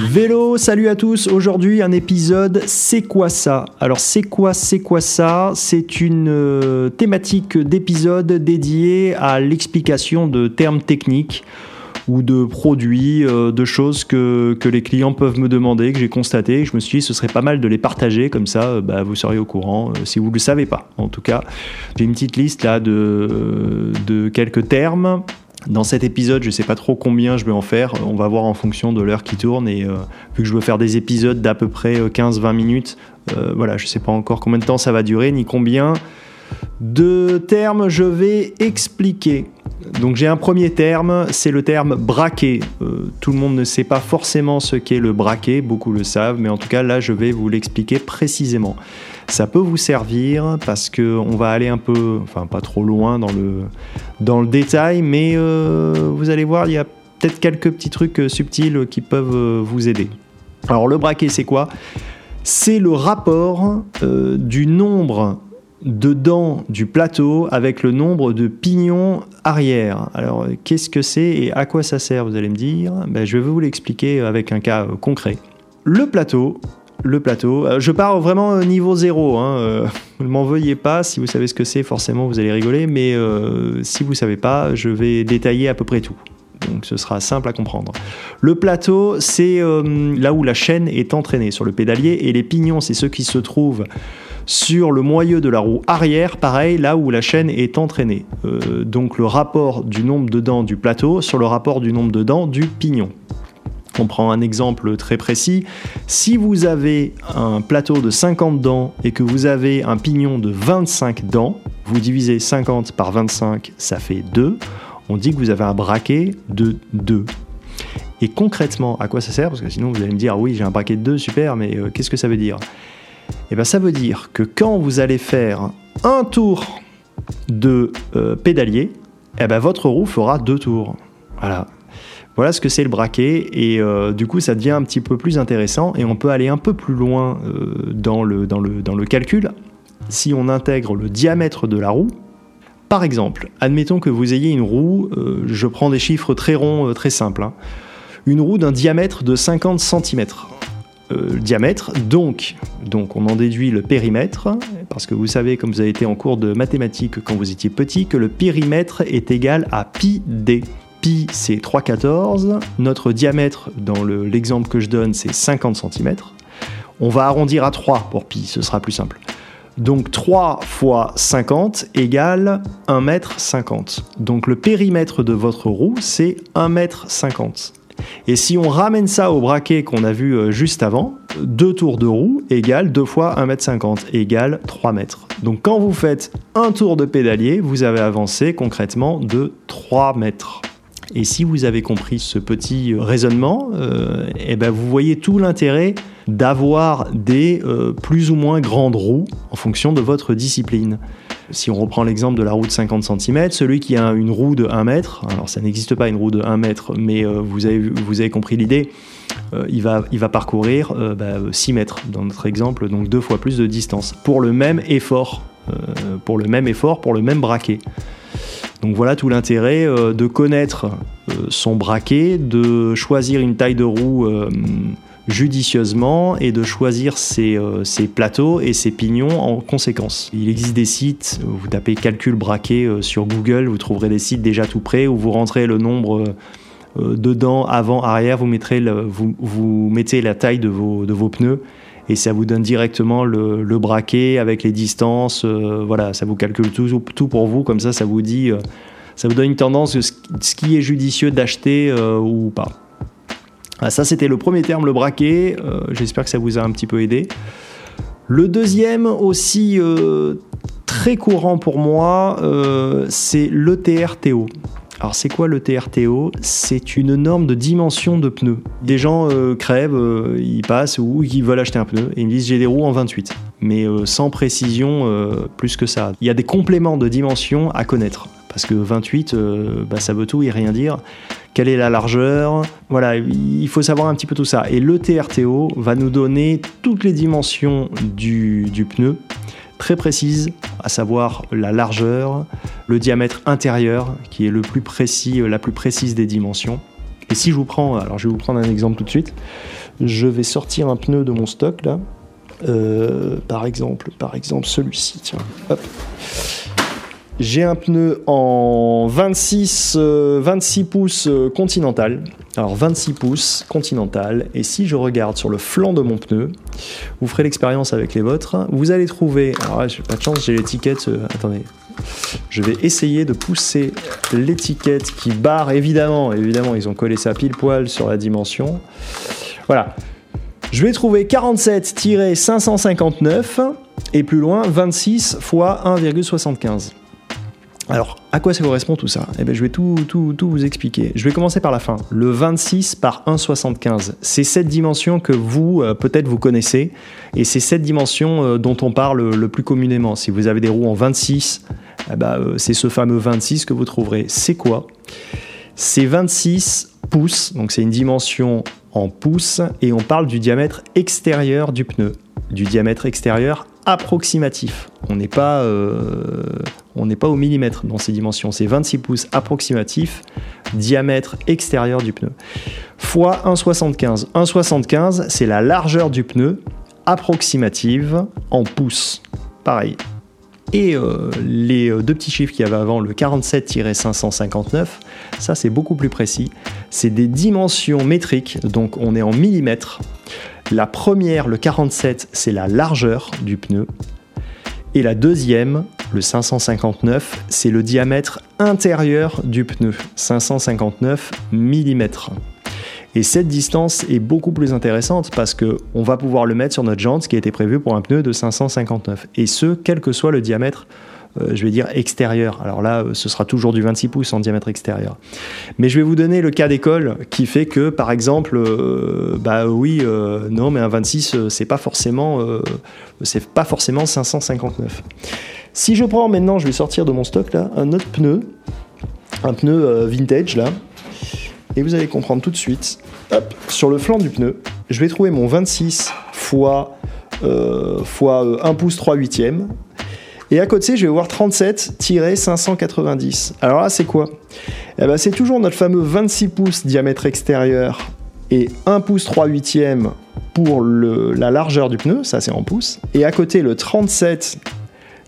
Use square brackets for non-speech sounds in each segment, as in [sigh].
Vélo, salut à tous. Aujourd'hui, un épisode C'est quoi ça? Alors, c'est quoi, c'est quoi ça? C'est une euh, thématique d'épisode dédiée à l'explication de termes techniques ou de produits, euh, de choses que, les clients peuvent me demander, que j'ai constaté. Je me suis dit, ce serait pas mal de les partager, comme ça, euh, bah, vous seriez au courant, si vous ne le savez pas. En tout cas, j'ai une petite liste là de quelques termes. Dans cet épisode, je ne sais pas trop combien je vais en faire. On va voir en fonction de l'heure qui tourne. Et euh, vu que je veux faire des épisodes d'à peu près 15-20 minutes, euh, voilà, je ne sais pas encore combien de temps ça va durer, ni combien de termes je vais expliquer. Donc j'ai un premier terme, c'est le terme braquet. Euh, tout le monde ne sait pas forcément ce qu'est le braquet, beaucoup le savent, mais en tout cas là je vais vous l'expliquer précisément. Ça peut vous servir parce que on va aller un peu, enfin pas trop loin dans le, dans le détail, mais euh, vous allez voir, il y a peut-être quelques petits trucs euh, subtils qui peuvent euh, vous aider. Alors le braquet c'est quoi? C'est le rapport du nombre de dents du plateau avec le nombre de pignons arrière. Alors, qu'est-ce que c'est et à quoi ça sert, vous allez me dire? Ben, Je vais vous l'expliquer avec un cas concret. Le plateau, le plateau, euh, je pars vraiment au niveau zéro, hein, euh, [laughs] ne m'en veuillez pas, si vous savez ce que c'est, forcément vous allez rigoler, mais euh, si vous savez pas, je vais détailler à peu près tout. Donc ce sera simple à comprendre. Le plateau, c'est euh, là où la chaîne est entraînée sur le pédalier et les pignons, c'est ceux qui se trouvent sur le moyeu de la roue arrière, pareil, là où la chaîne est entraînée. Euh, donc le rapport du nombre de dents du plateau sur le rapport du nombre de dents du pignon. On prend un exemple très précis. Si vous avez un plateau de 50 dents et que vous avez un pignon de 25 dents, vous divisez 50 par 25, ça fait 2. On dit que vous avez un braquet de 2. Et concrètement, à quoi ça sert? Parce que sinon vous allez me dire, oui, j'ai un braquet de 2, super, mais euh, qu'est-ce que ça veut dire? Eh bien ça veut dire que quand vous allez faire un tour de euh, pédalier, eh ben, votre roue fera deux tours. Voilà. Voilà ce que c'est le braquet et euh, du coup ça devient un petit peu plus intéressant et on peut aller un peu plus loin euh, dans, le, calcul si on intègre le diamètre de la roue. Par exemple, admettons que vous ayez une roue, euh, je prends des chiffres très ronds, très simples, hein. une roue d'un diamètre de 50 cm. diamètre, donc, donc on en déduit le périmètre, parce que vous savez, comme vous avez été en cours de mathématiques quand vous étiez petit, que le périmètre est égal à pi d. Pi c'est 3,14, notre diamètre dans le- l'exemple que je donne c'est 50 cm. On va arrondir à 3 pour pi, ce sera plus simple. Donc 3 fois 50 égale 1m50. Donc le périmètre de votre roue, c'est 1m50. Et si on ramène ça au braquet qu'on a vu euh, juste avant, 2 tours de roue égale 2 fois 1m50 égale 3 mètres. Donc quand vous faites un tour de pédalier, vous avez avancé concrètement de 3 mètres. Et si vous avez compris ce petit euh, raisonnement, euh, eh ben vous voyez tout l'intérêt d'avoir des euh, plus ou moins grandes roues en fonction de votre discipline. Si on reprend l'exemple de la roue de 50 cm, celui qui a une roue de 1 mètre, alors ça n'existe pas une roue de 1 mètre, mais vous, avez, compris l'idée, il, va, parcourir euh, bah, 6 mètres dans notre exemple, donc deux fois plus de distance, pour le même effort, pour le même effort, pour le même braquet. Donc voilà tout l'intérêt euh, de connaître euh, son braquet, de choisir une taille de roue euh, judicieusement et de choisir ses, plateaux et ses pignons en conséquence. Il existe des sites, vous tapez calcul braquet sur Google, vous trouverez des sites déjà tout prêts où vous rentrez le nombre dedans, avant, arrière, vous, mettez la taille de vos pneus et ça vous donne directement le, braquet avec les distances. euh, voilà, ça vous calcule tout, pour vous, comme ça, ça vous dit, euh, ça vous donne une tendance de ce, qui est judicieux d'acheter euh, ou pas. Ah, ça, c'était le premier terme, le braquet. J'espère que ça vous a un petit peu aidé. Le deuxième, aussi très courant pour moi, c'est l'ETRTO. Alors c'est quoi le TRTO C'est une norme de dimension de pneus. Des gens euh, crèvent, euh, ils passent ou ils veulent acheter un pneu et ils me disent j'ai des roues en 28, mais euh, sans précision plus que ça. Il y a des compléments de dimension à connaître parce que 28, euh, bah, ça veut tout et rien dire. Quelle est la largeur? Voilà, il faut savoir un petit peu tout ça. Et le TRTO va nous donner toutes les dimensions du pneu très précises, à savoir la largeur, le diamètre intérieur, qui est le plus précis, euh, la plus précise des dimensions, Et si je vous prends, alors je vais vous prendre un exemple tout de suite, je vais sortir un pneu de mon stock là, Euh, par exemple, par exemple celui-ci, tiens, hop. J'ai un pneu en 26, euh, 26 pouces euh, continental. Alors 26 pouces continental. Et si je regarde sur le flanc de mon pneu, vous ferez l'expérience avec les vôtres. Vous allez trouver. Alors j'ai pas de chance, j'ai l'étiquette. euh, attendez. Je vais essayer de pousser l'étiquette qui barre. Évidemment, évidemment, ils ont collé ça pile poil sur la dimension. Voilà. Je vais trouver 47-559 et plus loin 26 fois 1,75. Alors, à quoi ça correspond tout ça? Eh bien, je vais tout, tout, tout vous expliquer. Je vais commencer par la fin. Le 26 par 1,75. C'est cette dimension que vous, euh, peut-être, vous connaissez. Et c'est cette dimension euh, dont on parle le plus communément. Si vous avez des roues en 26, eh ben, euh, c'est ce fameux 26 que vous trouverez. C'est quoi? C'est 26 pouces. Donc, c'est une dimension en pouces. Et on parle du diamètre extérieur du pneu. Du diamètre extérieur approximatif. On n'est pas, euh, on n'est pas au millimètre dans ces dimensions. C'est 26 pouces approximatif, diamètre extérieur du pneu. Fois 1,75. 1,75, c'est la largeur du pneu approximative en pouces. Pareil. Et euh, les euh, deux petits chiffres qu'il y avait avant, le 47-559, ça c'est beaucoup plus précis. C'est des dimensions métriques, donc on est en millimètres. La première, le 47, c'est la largeur du pneu. Et la deuxième, le 559, c'est le diamètre intérieur du pneu, 559 mm. Et cette distance est beaucoup plus intéressante parce que on va pouvoir le mettre sur notre jante qui a été prévu pour un pneu de 559. Et ce, quel que soit le diamètre, je vais dire extérieur. Alors là, euh, ce sera toujours du 26 pouces en diamètre extérieur. Mais je vais vous donner le cas d'école qui fait que, par exemple, euh, bah oui, euh, non, mais un 26, euh, c'est pas forcément, euh, c'est pas forcément 559. Si je prends maintenant, je vais sortir de mon stock là, un autre pneu, un pneu euh, vintage là, et vous allez comprendre tout de suite. Hop, sur le flanc du pneu, je vais trouver mon 26 fois, euh, fois euh, 1 pouce 3 huitièmes. Et à côté, je vais voir 37-590. Alors là, c'est quoi? Eh ben, C'est toujours notre fameux 26 pouces diamètre extérieur et 1 pouce 3 huitièmes pour la largeur du pneu, ça c'est en pouces. Et à côté, le 37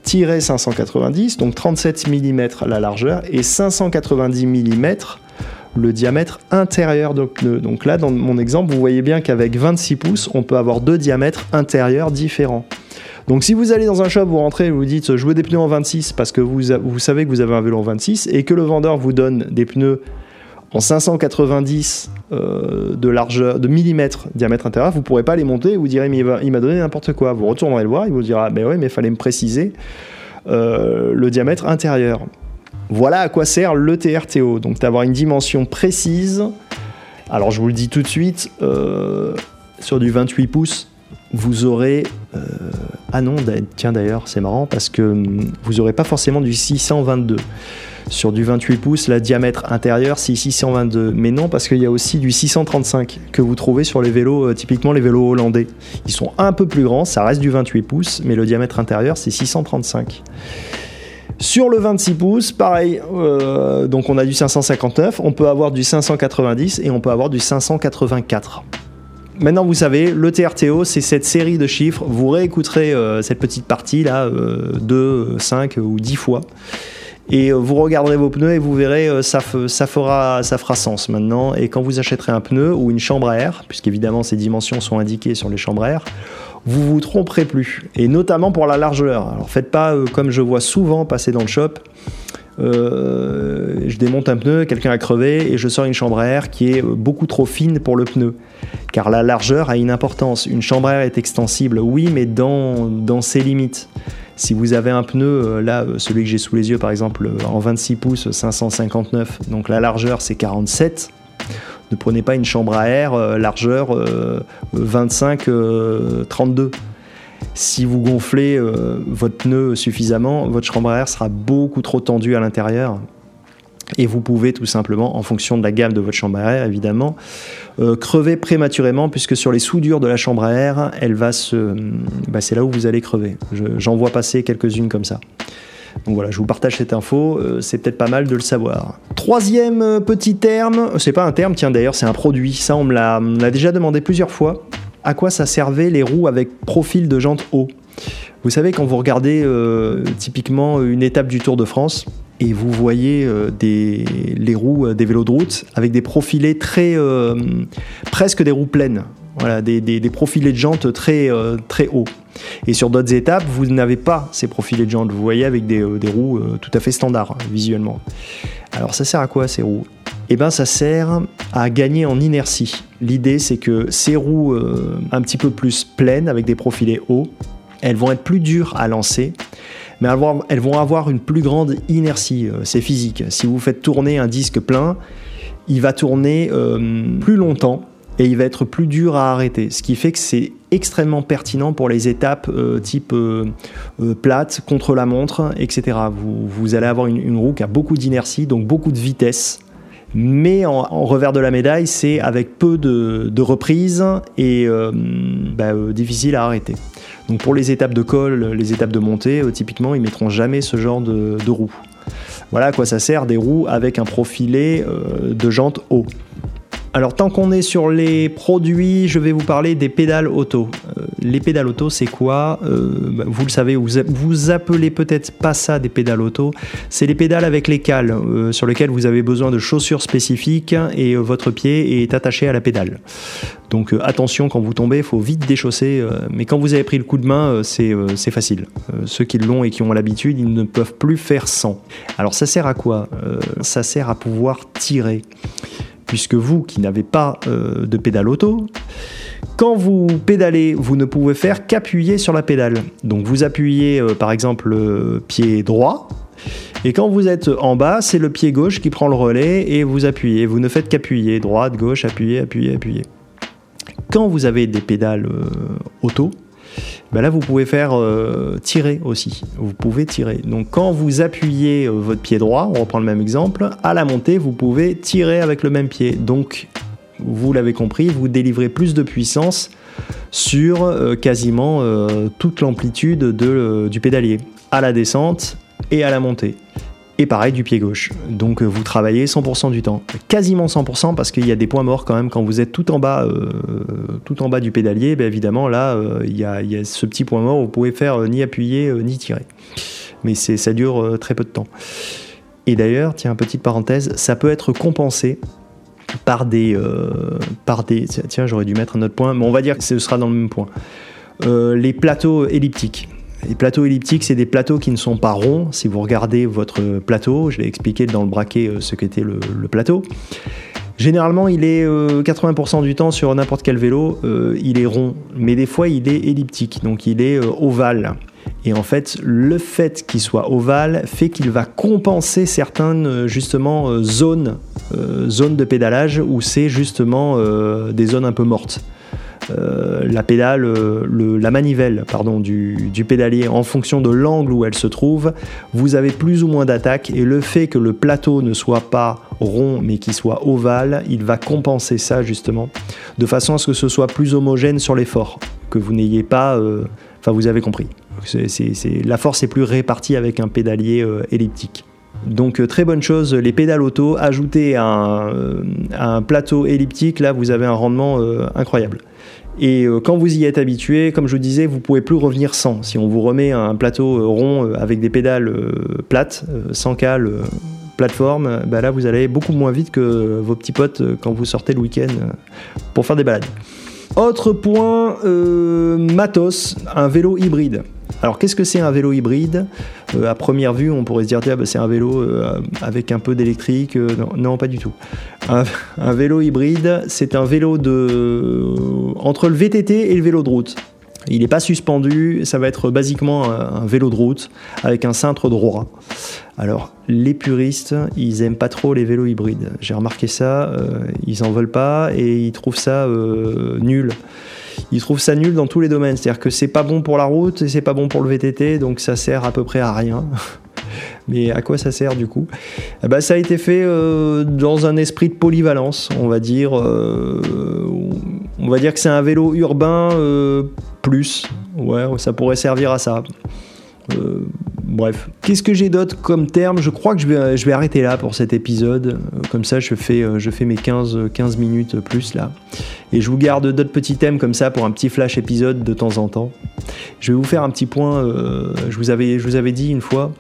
590, donc 37 mm la largeur et 590 mm le diamètre intérieur du pneu. Donc là, dans mon exemple, vous voyez bien qu'avec 26 pouces, on peut avoir deux diamètres intérieurs différents. Donc si vous allez dans un shop, vous rentrez vous dites je veux des pneus en 26 parce que vous, vous savez que vous avez un vélo en 26 et que le vendeur vous donne des pneus en 590 euh, de largeur, de millimètres diamètre intérieur, vous ne pourrez pas les monter et vous direz mais il m'a donné n'importe quoi. Vous retournerez le voir, il vous dira ben oui mais fallait me préciser euh, le diamètre intérieur. Voilà à quoi sert le TRTO, donc d'avoir une dimension précise. Alors je vous le dis tout de suite, euh, sur du 28 pouces, vous aurez... euh, ah non, tiens d'ailleurs, c'est marrant parce que hum, vous n'aurez pas forcément du 622. Sur du 28 pouces, la diamètre intérieur, c'est 622. Mais non, parce qu'il y a aussi du 635 que vous trouvez sur les vélos, euh, typiquement les vélos hollandais. Ils sont un peu plus grands, ça reste du 28 pouces, mais le diamètre intérieur, c'est 635. Sur le 26 pouces, pareil, euh, donc on a du 559, on peut avoir du 590 et on peut avoir du 584. Maintenant, vous savez, le TRTO, c'est cette série de chiffres. Vous réécouterez euh, cette petite partie là, euh, 2, 5 ou 10 fois. Et euh, vous regarderez vos pneus et vous verrez, euh, ça, fe- ça, fera, ça fera sens maintenant. Et quand vous achèterez un pneu ou une chambre à air, puisqu'évidemment ces dimensions sont indiquées sur les chambres à air, vous vous tromperez plus. Et notamment pour la largeur. Alors faites pas euh, comme je vois souvent passer dans le shop. Euh, je démonte un pneu, quelqu'un a crevé et je sors une chambre à air qui est beaucoup trop fine pour le pneu. Car la largeur a une importance. Une chambre à air est extensible, oui, mais dans, dans ses limites. Si vous avez un pneu, euh, là, celui que j'ai sous les yeux par exemple, euh, en 26 pouces, 559, donc la largeur c'est 47, ne prenez pas une chambre à air largeur euh, 25, euh, 32. Si vous gonflez euh, votre pneu suffisamment, votre chambre à air sera beaucoup trop tendue à l'intérieur. Et vous pouvez tout simplement, en fonction de la gamme de votre chambre à air évidemment, euh, crever prématurément puisque sur les soudures de la chambre à air, elle va se, bah, c'est là où vous allez crever. Je- J'en vois passer quelques-unes comme ça. Donc voilà, je vous partage cette info, euh, c'est peut-être pas mal de le savoir. Troisième euh, petit terme, c'est pas un terme, tiens d'ailleurs, c'est un produit. Ça, on me l'a déjà demandé plusieurs fois. À quoi ça servait les roues avec profil de jante haut. Vous savez, quand vous regardez euh, typiquement une étape du Tour de France, et vous voyez euh, les roues euh, des vélos de route avec des profilés très presque des roues pleines. Des, profilés de jantes très très hauts. Et sur d'autres étapes vous n'avez pas ces profilés de jantes vous voyez avec des, roues tout à fait standards hein, visuellement. Alors ça sert à quoi ces roues? Eh ben, ça sert à gagner en inertie. L'idée, c'est que ces roues euh, un petit peu plus pleines, avec des profilés hauts, elles vont être plus dures à lancer, mais elles vont, avoir une plus grande inertie. euh, C'est physique. Si vous faites tourner un disque plein, il va tourner euh, plus longtemps et il va être plus dur à arrêter. Ce qui fait que c'est extrêmement pertinent pour les étapes type euh, plate, contre la montre, etc. Vous, vous allez avoir une roue qui a beaucoup d'inertie, donc beaucoup de vitesse. Mais en, revers de la médaille, c'est avec peu de, de reprises et euh, bah, euh, difficile à arrêter. Donc pour les étapes de col, les étapes de montée, euh, typiquement, ils mettront jamais ce genre de, de roues. Voilà à quoi ça sert des roues avec un profilé de jantes haut. Alors tant qu'on est sur les produits, je vais vous parler des pédales auto. Euh, les pédales auto, c'est quoi? Euh, bah, Vous le savez, vous, appelez peut-être pas ça des pédales auto. C'est les pédales avec les cales euh, sur lesquelles vous avez besoin de chaussures spécifiques et votre pied est attaché à la pédale. Donc attention quand vous tombez, il faut vite déchausser. mais quand vous avez pris le coup de main, c'est facile. Ceux qui l'ont et qui ont l'habitude, ils ne peuvent plus faire sans. Alors ça sert à quoi? Ça sert à pouvoir tirer puisque vous qui n'avez pas euh, de pédale auto, quand vous pédalez, vous ne pouvez faire qu'appuyer sur la pédale. Donc vous appuyez euh, par exemple le pied droit, et quand vous êtes en bas, c'est le pied gauche qui prend le relais et vous appuyez. Vous ne faites qu'appuyer, droite, gauche, appuyer, appuyer, appuyer. Quand vous avez des pédales euh, auto, ben là vous pouvez faire euh, tirer aussi. Vous pouvez tirer. Donc quand vous appuyez euh, votre pied droit, on reprend le même exemple, à la montée vous pouvez tirer avec le même pied. Donc vous l'avez compris, vous délivrez plus de puissance sur euh, quasiment toute l'amplitude de, du pédalier, à la descente et à la montée. Et pareil du pied gauche. Donc euh, vous travaillez 100% du temps. Quasiment 100% parce qu'il y a des points morts quand même quand vous êtes tout en bas, euh, tout en bas du pédalier. ben évidemment là, euh, il y, a, ce petit point mort où vous pouvez faire ni appuyer ni tirer. Mais ça dure très peu de temps. Et d'ailleurs, tiens, petite parenthèse, ça peut être compensé par des, par des. Tiens, j'aurais dû mettre un autre point, mais on va dire que ce sera dans le même point. Les plateaux elliptiques. Les plateaux elliptiques, c'est des plateaux qui ne sont pas ronds. Si vous regardez votre plateau, je l'ai expliqué dans le braquet euh, ce qu'était le, plateau. Généralement, il est euh, 80% du temps sur n'importe quel vélo, euh, il est rond, mais des fois il est elliptique, donc il est euh, ovale. Et en fait, le fait qu'il soit ovale fait qu'il va compenser certaines euh, justement euh, zones, euh, zones de pédalage où c'est justement euh, des zones un peu mortes. Euh, la pédale, euh, la manivelle pardon, du, pédalier en fonction de l'angle où elle se trouve, vous avez plus ou moins d'attaque et le fait que le plateau ne soit pas rond mais qu'il soit ovale, il va compenser ça justement de façon à ce que ce soit plus homogène sur l'effort, que vous n'ayez pas, euh, enfin vous avez compris. La force est plus répartie avec un pédalier elliptique. Donc très bonne chose, les pédales auto, ajoutées à un, plateau elliptique, là vous avez un rendement incroyable. Et euh, quand vous y êtes habitué, comme je vous disais, vous pouvez plus revenir sans. Si on vous remet un plateau euh, rond euh, avec des pédales plates, sans cale, plateforme, bah là vous allez beaucoup moins vite que vos petits potes quand vous sortez le week-end pour faire des balades. Autre point, euh, matos, un vélo hybride. Alors qu'est-ce que c'est un vélo hybride Euh, À première vue, on pourrait se dire bah, c'est un vélo euh, avec un peu d'électrique. Euh, non, pas du tout. Un, vélo hybride, c'est un vélo de entre le VTT et le vélo de route. Il n'est pas suspendu, ça va être basiquement un, vélo de route avec un cintre droit. Alors, les puristes, ils aiment pas trop les vélos hybrides. J'ai remarqué ça, ils en veulent pas et ils trouvent ça nul. Ils trouvent ça nul dans tous les domaines. C'est-à-dire que c'est pas bon pour la route et c'est pas bon pour le VTT, donc ça sert à peu près à rien. [laughs] Mais à quoi ça sert du coup? Eh ben, Ça a été fait euh, dans un esprit de polyvalence, on va dire. euh, on va dire que c'est un vélo urbain euh, plus. Ouais, ça pourrait servir à ça. Euh, bref. Qu'est-ce que j'ai d'autre comme terme? Je crois que je vais, je vais arrêter là pour cet épisode. Euh, Comme ça, je fais, euh, je fais mes 15, 15 minutes plus là. Et je vous garde d'autres petits thèmes comme ça pour un petit flash épisode de temps en temps. Je vais vous faire un petit point, je, vous avais, je vous avais dit une fois,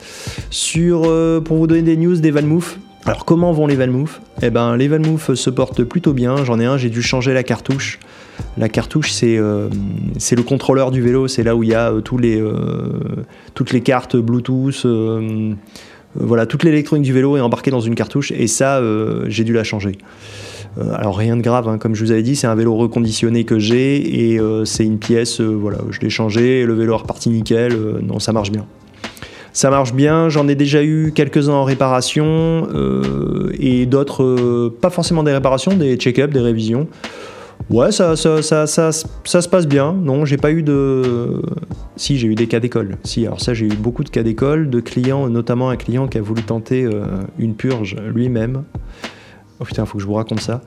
sur, pour vous donner des news des Vanmoof. Alors comment vont les Vanmoof Eh ben les Vanmoof se portent plutôt bien. J'en ai un, j'ai dû changer la cartouche. La cartouche, c'est euh, le contrôleur du vélo. C'est là où il y a euh, euh, toutes les cartes Bluetooth. voilà, toute l'électronique du vélo est embarquée dans une cartouche. Et ça, j'ai dû la changer. Alors rien de grave, hein, comme je vous avais dit, c'est un vélo reconditionné que j'ai et c'est une pièce, voilà, je l'ai changé, le vélo est reparti nickel, non ça marche bien. Ça marche bien, j'en ai déjà eu quelques-uns en réparation euh, et d'autres, euh, pas forcément des réparations, des check-up, des révisions. Ouais, ça, ça, ça, ça, ça se passe bien. Non, j'ai pas eu de. Si, j'ai eu des cas d'école. Si, alors ça, j'ai eu beaucoup de cas d'école, de clients, notamment un client qui a voulu tenter euh, une purge lui-même. Oh putain, faut que je vous raconte ça.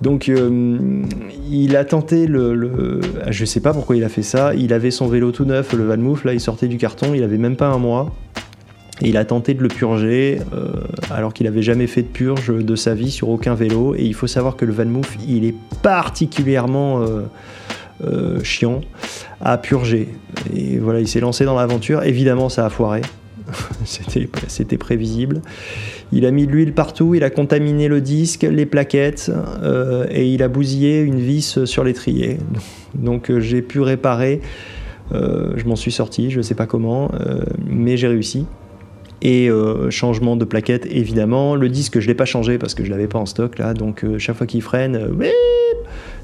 Donc, euh, il a tenté le, le- ah, Je sais pas pourquoi il a fait ça. Il avait son vélo tout neuf, le Vanmoof, là, il sortait du carton, il avait même pas un mois. Et il a tenté de le purger, euh, alors qu'il avait jamais fait de purge de sa vie sur aucun vélo. Et il faut savoir que le Vanmoof, il est particulièrement euh, chiant à purger. Et voilà, il s'est lancé dans l'aventure. Évidemment, ça a foiré. [laughs] C'était prévisible. Il a mis de l'huile partout, il a contaminé le disque, les plaquettes, euh, et il a bousillé une vis sur l'étrier. [laughs] Donc euh, j'ai pu réparer. Euh, je m'en suis sorti, je ne sais pas comment, mais j'ai réussi. Et changement de plaquette, évidemment. Le disque, je ne l'ai pas changé parce que je ne l'avais pas en stock là. Donc chaque fois qu'il freine,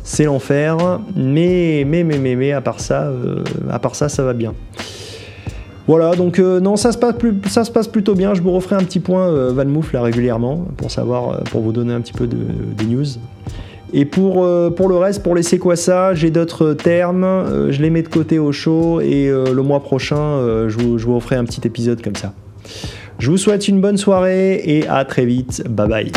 c'est l'enfer. Mais, mais, mais, mais, mais, à part ça, à part ça, ça va bien. Voilà, donc euh, non, ça se, passe plutôt bien. Je vous referai un petit point euh, Vanmoof là régulièrement pour savoir, euh, pour vous donner un petit peu de, de news. Et pour, le reste, pour c'est quoi ça, j'ai d'autres termes, je les mets de côté au chaud et le mois prochain, je, vous, je vous referai un petit épisode comme ça. Je vous souhaite une bonne soirée et à très vite. Bye bye.